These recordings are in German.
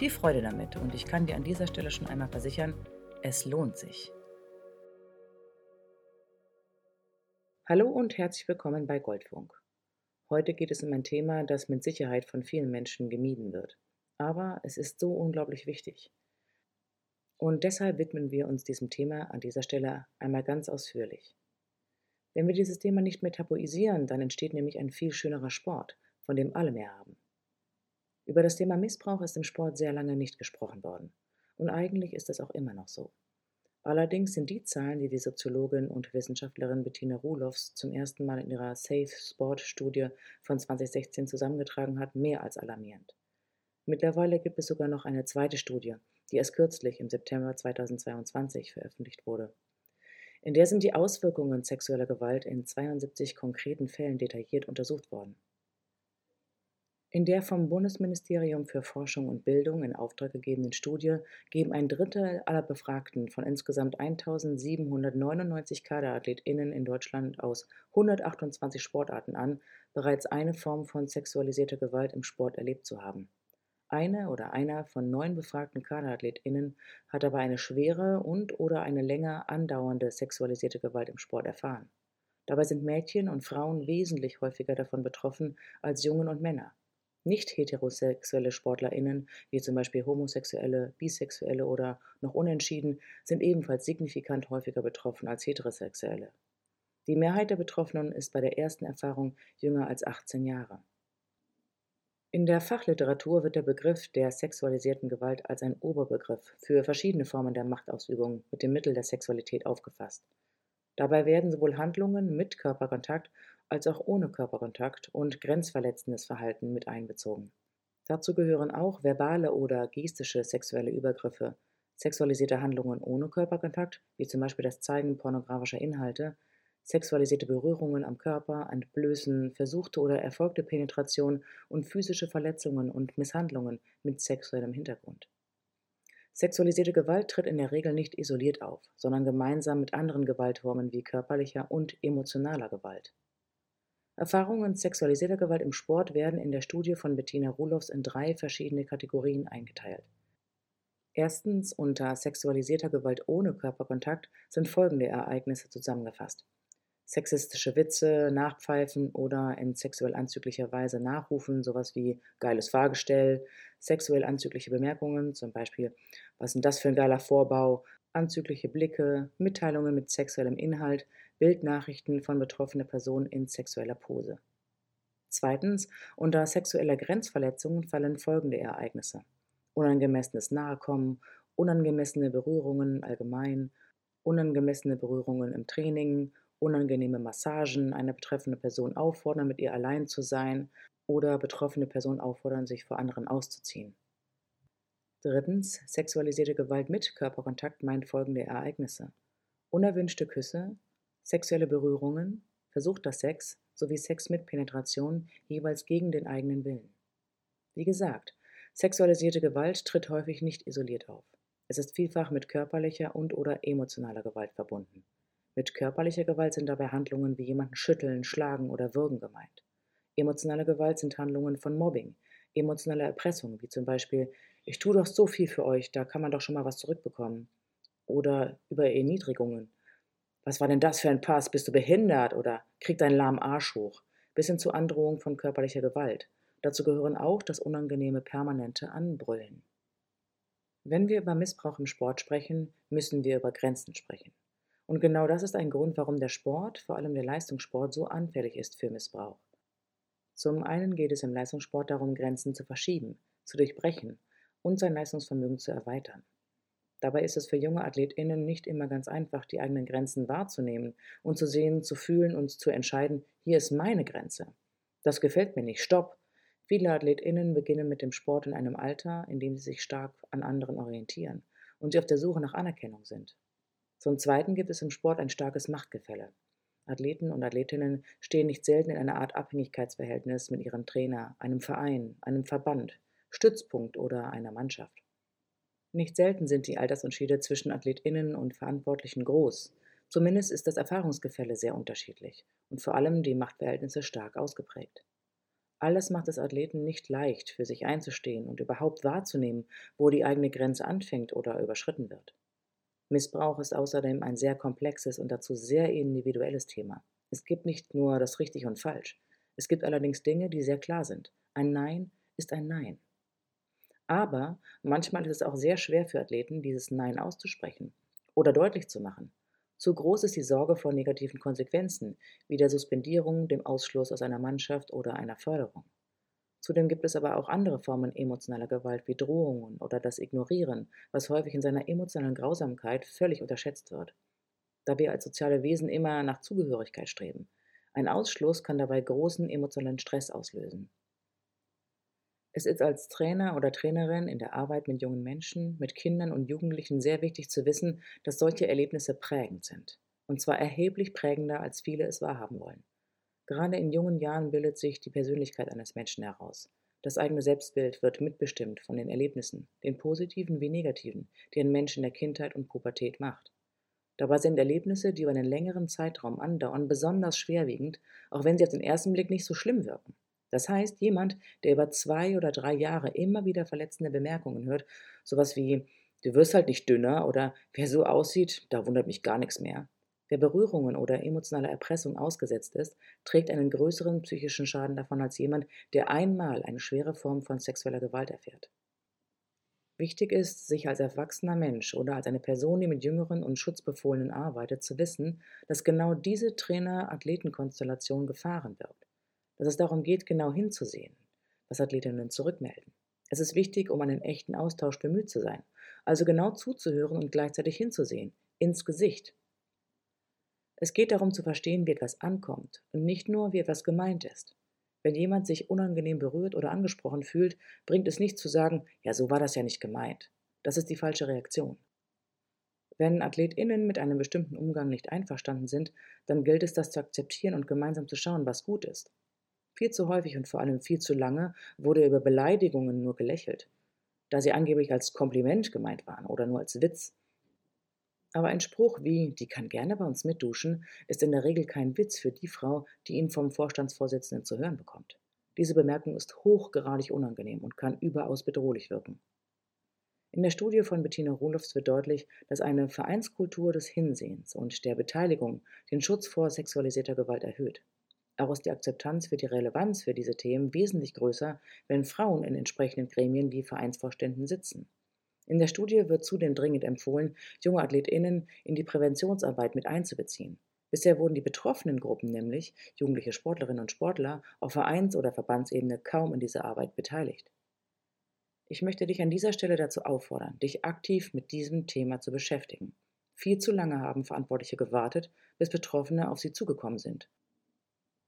Viel Freude damit und ich kann dir an dieser Stelle schon einmal versichern, es lohnt sich. Hallo und herzlich willkommen bei Goldfunk. Heute geht es um ein Thema, das mit Sicherheit von vielen Menschen gemieden wird. Aber es ist so unglaublich wichtig. Und deshalb widmen wir uns diesem Thema an dieser Stelle einmal ganz ausführlich. Wenn wir dieses Thema nicht mehr tabuisieren, dann entsteht nämlich ein viel schönerer Sport, von dem alle mehr haben. Über das Thema Missbrauch ist im Sport sehr lange nicht gesprochen worden. Und eigentlich ist es auch immer noch so. Allerdings sind die Zahlen, die die Soziologin und Wissenschaftlerin Bettina Ruloffs zum ersten Mal in ihrer Safe Sport Studie von 2016 zusammengetragen hat, mehr als alarmierend. Mittlerweile gibt es sogar noch eine zweite Studie, die erst kürzlich im September 2022 veröffentlicht wurde. In der sind die Auswirkungen sexueller Gewalt in 72 konkreten Fällen detailliert untersucht worden. In der vom Bundesministerium für Forschung und Bildung in Auftrag gegebenen Studie geben ein Drittel aller Befragten von insgesamt 1799 KaderathletInnen in Deutschland aus 128 Sportarten an, bereits eine Form von sexualisierter Gewalt im Sport erlebt zu haben. Eine oder einer von neun befragten KaderathletInnen hat aber eine schwere und/oder eine länger andauernde sexualisierte Gewalt im Sport erfahren. Dabei sind Mädchen und Frauen wesentlich häufiger davon betroffen als Jungen und Männer. Nicht heterosexuelle SportlerInnen, wie zum Beispiel Homosexuelle, Bisexuelle oder noch Unentschieden, sind ebenfalls signifikant häufiger betroffen als Heterosexuelle. Die Mehrheit der Betroffenen ist bei der ersten Erfahrung jünger als 18 Jahre. In der Fachliteratur wird der Begriff der sexualisierten Gewalt als ein Oberbegriff für verschiedene Formen der Machtausübung mit dem Mittel der Sexualität aufgefasst. Dabei werden sowohl Handlungen mit Körperkontakt als auch ohne Körperkontakt und grenzverletzendes Verhalten mit einbezogen. Dazu gehören auch verbale oder gestische sexuelle Übergriffe, sexualisierte Handlungen ohne Körperkontakt, wie zum Beispiel das Zeigen pornografischer Inhalte, sexualisierte Berührungen am Körper, Entblößen, versuchte oder erfolgte Penetration und physische Verletzungen und Misshandlungen mit sexuellem Hintergrund. Sexualisierte Gewalt tritt in der Regel nicht isoliert auf, sondern gemeinsam mit anderen Gewaltformen wie körperlicher und emotionaler Gewalt. Erfahrungen sexualisierter Gewalt im Sport werden in der Studie von Bettina Ruloffs in drei verschiedene Kategorien eingeteilt. Erstens unter sexualisierter Gewalt ohne Körperkontakt sind folgende Ereignisse zusammengefasst. Sexistische Witze, Nachpfeifen oder in sexuell anzüglicher Weise nachrufen, sowas wie geiles Fahrgestell, sexuell anzügliche Bemerkungen, zum Beispiel, was ist denn das für ein geiler Vorbau, anzügliche Blicke, Mitteilungen mit sexuellem Inhalt, Bildnachrichten von betroffener Person in sexueller Pose. Zweitens, unter sexueller Grenzverletzung fallen folgende Ereignisse. Unangemessenes Nahekommen, unangemessene Berührungen allgemein, unangemessene Berührungen im Training, unangenehme Massagen, eine betreffende Person auffordern, mit ihr allein zu sein oder betroffene Person auffordern, sich vor anderen auszuziehen. Drittens, sexualisierte Gewalt mit Körperkontakt meint folgende Ereignisse. Unerwünschte Küsse, Sexuelle Berührungen, versuchter Sex sowie Sex mit Penetration jeweils gegen den eigenen Willen. Wie gesagt, sexualisierte Gewalt tritt häufig nicht isoliert auf. Es ist vielfach mit körperlicher und/oder emotionaler Gewalt verbunden. Mit körperlicher Gewalt sind dabei Handlungen wie jemanden schütteln, schlagen oder würgen gemeint. Emotionale Gewalt sind Handlungen von Mobbing, emotionale Erpressung, wie zum Beispiel Ich tue doch so viel für euch, da kann man doch schon mal was zurückbekommen. Oder über Erniedrigungen, was war denn das für ein Pass? Bist du behindert? Oder krieg deinen lahmen Arsch hoch? Bis hin zu Androhung von körperlicher Gewalt. Dazu gehören auch das unangenehme permanente Anbrüllen. Wenn wir über Missbrauch im Sport sprechen, müssen wir über Grenzen sprechen. Und genau das ist ein Grund, warum der Sport, vor allem der Leistungssport, so anfällig ist für Missbrauch. Zum einen geht es im Leistungssport darum, Grenzen zu verschieben, zu durchbrechen und sein Leistungsvermögen zu erweitern. Dabei ist es für junge AthletInnen nicht immer ganz einfach, die eigenen Grenzen wahrzunehmen und zu sehen, zu fühlen und zu entscheiden, hier ist meine Grenze. Das gefällt mir nicht, stopp. Viele AthletInnen beginnen mit dem Sport in einem Alter, in dem sie sich stark an anderen orientieren und sie auf der Suche nach Anerkennung sind. Zum Zweiten gibt es im Sport ein starkes Machtgefälle. Athleten und Athletinnen stehen nicht selten in einer Art Abhängigkeitsverhältnis mit ihrem Trainer, einem Verein, einem Verband, Stützpunkt oder einer Mannschaft. Nicht selten sind die Altersunterschiede zwischen AthletInnen und Verantwortlichen groß. Zumindest ist das Erfahrungsgefälle sehr unterschiedlich und vor allem die Machtverhältnisse stark ausgeprägt. Alles macht es Athleten nicht leicht, für sich einzustehen und überhaupt wahrzunehmen, wo die eigene Grenze anfängt oder überschritten wird. Missbrauch ist außerdem ein sehr komplexes und dazu sehr individuelles Thema. Es gibt nicht nur das richtig und falsch. Es gibt allerdings Dinge, die sehr klar sind. Ein Nein ist ein Nein. Aber manchmal ist es auch sehr schwer für Athleten, dieses Nein auszusprechen oder deutlich zu machen. Zu groß ist die Sorge vor negativen Konsequenzen, wie der Suspendierung, dem Ausschluss aus einer Mannschaft oder einer Förderung. Zudem gibt es aber auch andere Formen emotionaler Gewalt wie Drohungen oder das Ignorieren, was häufig in seiner emotionalen Grausamkeit völlig unterschätzt wird. Da wir als soziale Wesen immer nach Zugehörigkeit streben. Ein Ausschluss kann dabei großen emotionalen Stress auslösen. Es ist als Trainer oder Trainerin in der Arbeit mit jungen Menschen, mit Kindern und Jugendlichen sehr wichtig zu wissen, dass solche Erlebnisse prägend sind. Und zwar erheblich prägender, als viele es wahrhaben wollen. Gerade in jungen Jahren bildet sich die Persönlichkeit eines Menschen heraus. Das eigene Selbstbild wird mitbestimmt von den Erlebnissen, den positiven wie negativen, die ein Mensch in der Kindheit und Pubertät macht. Dabei sind Erlebnisse, die über einen längeren Zeitraum andauern, besonders schwerwiegend, auch wenn sie auf den ersten Blick nicht so schlimm wirken. Das heißt, jemand, der über zwei oder drei Jahre immer wieder verletzende Bemerkungen hört, sowas wie du wirst halt nicht dünner oder wer so aussieht, da wundert mich gar nichts mehr. Wer Berührungen oder emotionaler Erpressung ausgesetzt ist, trägt einen größeren psychischen Schaden davon als jemand, der einmal eine schwere Form von sexueller Gewalt erfährt. Wichtig ist, sich als erwachsener Mensch oder als eine Person, die mit Jüngeren und Schutzbefohlenen arbeitet, zu wissen, dass genau diese Trainer-Athleten-Konstellation gefahren wird dass es darum geht, genau hinzusehen, was Athletinnen zurückmelden. Es ist wichtig, um einen echten Austausch bemüht zu sein, also genau zuzuhören und gleichzeitig hinzusehen, ins Gesicht. Es geht darum zu verstehen, wie etwas ankommt und nicht nur, wie etwas gemeint ist. Wenn jemand sich unangenehm berührt oder angesprochen fühlt, bringt es nicht zu sagen, ja, so war das ja nicht gemeint. Das ist die falsche Reaktion. Wenn AthletInnen mit einem bestimmten Umgang nicht einverstanden sind, dann gilt es, das zu akzeptieren und gemeinsam zu schauen, was gut ist. Viel zu häufig und vor allem viel zu lange wurde über Beleidigungen nur gelächelt, da sie angeblich als Kompliment gemeint waren oder nur als Witz. Aber ein Spruch wie, die kann gerne bei uns mitduschen, ist in der Regel kein Witz für die Frau, die ihn vom Vorstandsvorsitzenden zu hören bekommt. Diese Bemerkung ist hochgradig unangenehm und kann überaus bedrohlich wirken. In der Studie von Bettina Rohlofs wird deutlich, dass eine Vereinskultur des Hinsehens und der Beteiligung den Schutz vor sexualisierter Gewalt erhöht. Auch ist die Akzeptanz für die Relevanz für diese Themen wesentlich größer, wenn Frauen in entsprechenden Gremien wie Vereinsvorständen sitzen. In der Studie wird zudem dringend empfohlen, junge AthletInnen in die Präventionsarbeit mit einzubeziehen. Bisher wurden die betroffenen Gruppen, nämlich jugendliche Sportlerinnen und Sportler, auf Vereins- oder Verbandsebene kaum in dieser Arbeit beteiligt. Ich möchte dich an dieser Stelle dazu auffordern, dich aktiv mit diesem Thema zu beschäftigen. Viel zu lange haben Verantwortliche gewartet, bis Betroffene auf sie zugekommen sind.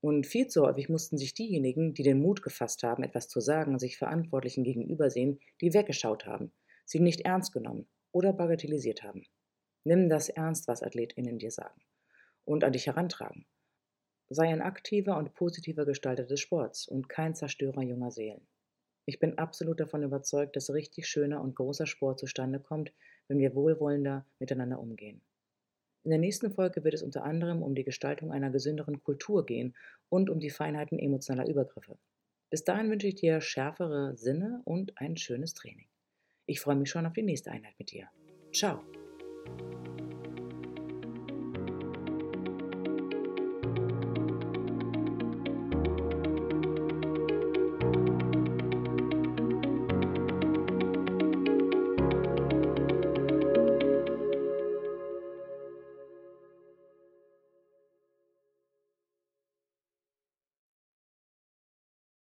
Und viel zu häufig mussten sich diejenigen, die den Mut gefasst haben, etwas zu sagen, sich Verantwortlichen gegenübersehen, die weggeschaut haben, sie nicht ernst genommen oder bagatellisiert haben. Nimm das ernst, was AthletInnen dir sagen und an dich herantragen. Sei ein aktiver und positiver Gestalter des Sports und kein Zerstörer junger Seelen. Ich bin absolut davon überzeugt, dass richtig schöner und großer Sport zustande kommt, wenn wir wohlwollender miteinander umgehen. In der nächsten Folge wird es unter anderem um die Gestaltung einer gesünderen Kultur gehen und um die Feinheiten emotionaler Übergriffe. Bis dahin wünsche ich dir schärfere Sinne und ein schönes Training. Ich freue mich schon auf die nächste Einheit mit dir. Ciao!